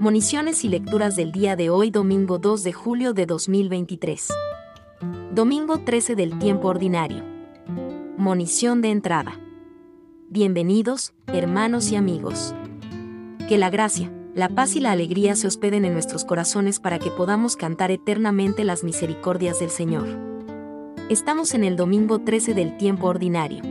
Moniciones y lecturas del día de hoy, domingo 2 de julio de 2023. Domingo 13 del tiempo ordinario. Monición de entrada. Bienvenidos, hermanos y amigos. Que la gracia, la paz y la alegría se hospeden en nuestros corazones para que podamos cantar eternamente las misericordias del Señor. Estamos en el domingo 13 del tiempo ordinario.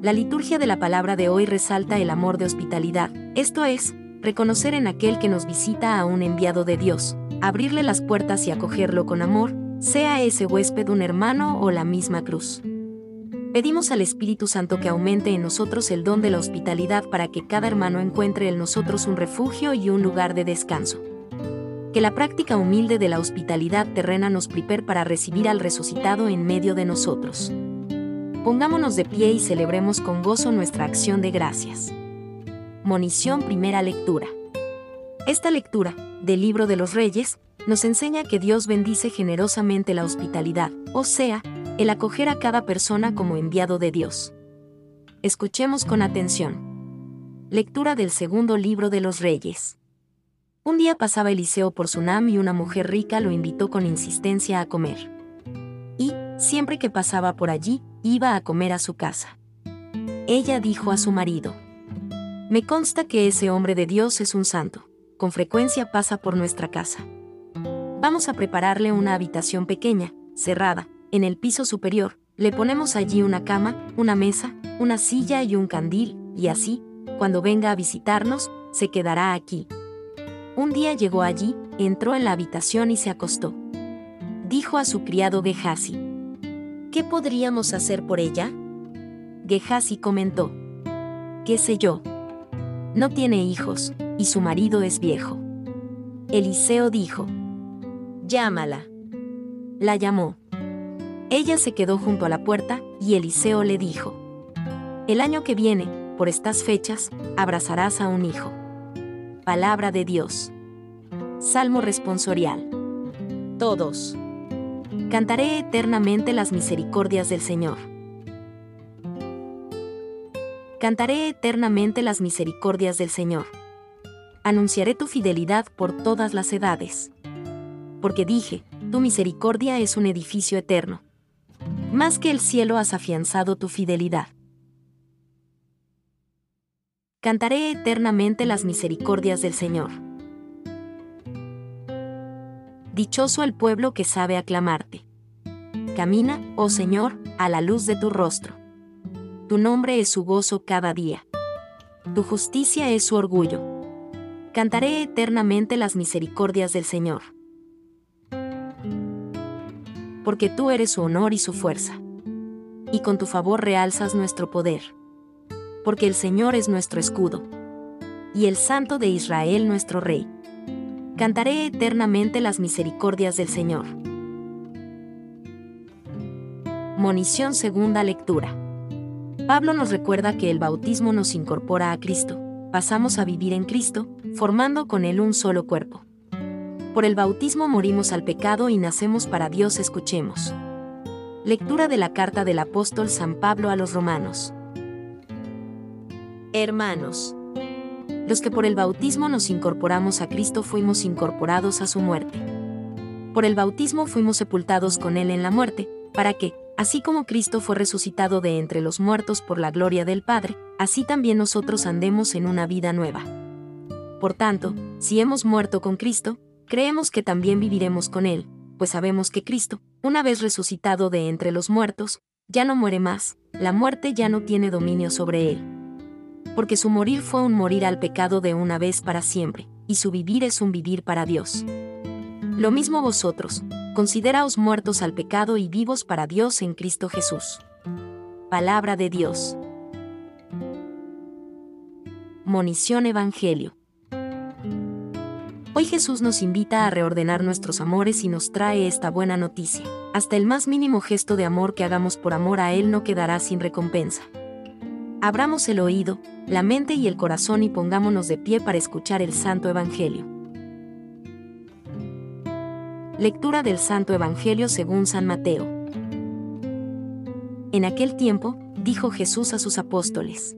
La liturgia de la palabra de hoy resalta el amor de hospitalidad, esto es, reconocer en aquel que nos visita a un enviado de Dios, abrirle las puertas y acogerlo con amor, sea ese huésped un hermano o la misma cruz. Pedimos al Espíritu Santo que aumente en nosotros el don de la hospitalidad para que cada hermano encuentre en nosotros un refugio y un lugar de descanso. Que la práctica humilde de la hospitalidad terrena nos prepare para recibir al resucitado en medio de nosotros. Pongámonos de pie y celebremos con gozo nuestra acción de gracias. Monición Primera Lectura. Esta lectura, del libro de los Reyes, nos enseña que Dios bendice generosamente la hospitalidad, o sea, el acoger a cada persona como enviado de Dios. Escuchemos con atención. Lectura del segundo libro de los Reyes. Un día pasaba Eliseo por Sunam y una mujer rica lo invitó con insistencia a comer. Y, siempre que pasaba por allí, iba a comer a su casa. Ella dijo a su marido, Me consta que ese hombre de Dios es un santo, con frecuencia pasa por nuestra casa. Vamos a prepararle una habitación pequeña, cerrada, en el piso superior, le ponemos allí una cama, una mesa, una silla y un candil, y así, cuando venga a visitarnos, se quedará aquí. Un día llegó allí, entró en la habitación y se acostó. Dijo a su criado Gehazi, ¿Qué podríamos hacer por ella? Gehazi comentó. ¿Qué sé yo? No tiene hijos, y su marido es viejo. Eliseo dijo. Llámala. La llamó. Ella se quedó junto a la puerta, y Eliseo le dijo. El año que viene, por estas fechas, abrazarás a un hijo. Palabra de Dios. Salmo responsorial. Todos. Cantaré eternamente las misericordias del Señor. Cantaré eternamente las misericordias del Señor. Anunciaré tu fidelidad por todas las edades. Porque dije, tu misericordia es un edificio eterno. Más que el cielo has afianzado tu fidelidad. Cantaré eternamente las misericordias del Señor. Dichoso el pueblo que sabe aclamarte. Camina, oh Señor, a la luz de tu rostro. Tu nombre es su gozo cada día. Tu justicia es su orgullo. Cantaré eternamente las misericordias del Señor. Porque tú eres su honor y su fuerza. Y con tu favor realzas nuestro poder. Porque el Señor es nuestro escudo. Y el Santo de Israel nuestro Rey. Cantaré eternamente las misericordias del Señor. Monición segunda lectura. Pablo nos recuerda que el bautismo nos incorpora a Cristo, pasamos a vivir en Cristo, formando con Él un solo cuerpo. Por el bautismo morimos al pecado y nacemos para Dios, escuchemos. Lectura de la carta del apóstol San Pablo a los romanos. Hermanos, los que por el bautismo nos incorporamos a Cristo fuimos incorporados a su muerte. Por el bautismo fuimos sepultados con Él en la muerte, para que, así como Cristo fue resucitado de entre los muertos por la gloria del Padre, así también nosotros andemos en una vida nueva. Por tanto, si hemos muerto con Cristo, creemos que también viviremos con Él, pues sabemos que Cristo, una vez resucitado de entre los muertos, ya no muere más, la muerte ya no tiene dominio sobre Él porque su morir fue un morir al pecado de una vez para siempre, y su vivir es un vivir para Dios. Lo mismo vosotros, consideraos muertos al pecado y vivos para Dios en Cristo Jesús. Palabra de Dios. Monición Evangelio. Hoy Jesús nos invita a reordenar nuestros amores y nos trae esta buena noticia. Hasta el más mínimo gesto de amor que hagamos por amor a Él no quedará sin recompensa. Abramos el oído, la mente y el corazón y pongámonos de pie para escuchar el Santo Evangelio. Lectura del Santo Evangelio según San Mateo. En aquel tiempo, dijo Jesús a sus apóstoles,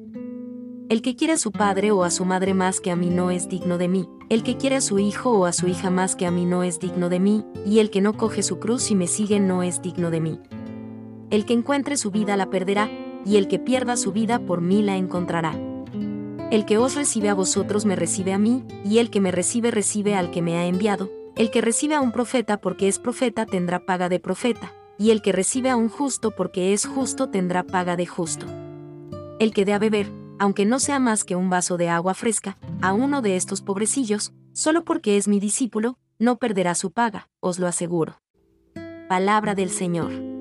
El que quiere a su padre o a su madre más que a mí no es digno de mí, el que quiere a su hijo o a su hija más que a mí no es digno de mí, y el que no coge su cruz y me sigue no es digno de mí. El que encuentre su vida la perderá, y el que pierda su vida por mí la encontrará. El que os recibe a vosotros me recibe a mí, y el que me recibe recibe al que me ha enviado. El que recibe a un profeta porque es profeta tendrá paga de profeta, y el que recibe a un justo porque es justo tendrá paga de justo. El que dé a beber, aunque no sea más que un vaso de agua fresca, a uno de estos pobrecillos, solo porque es mi discípulo, no perderá su paga, os lo aseguro. Palabra del Señor.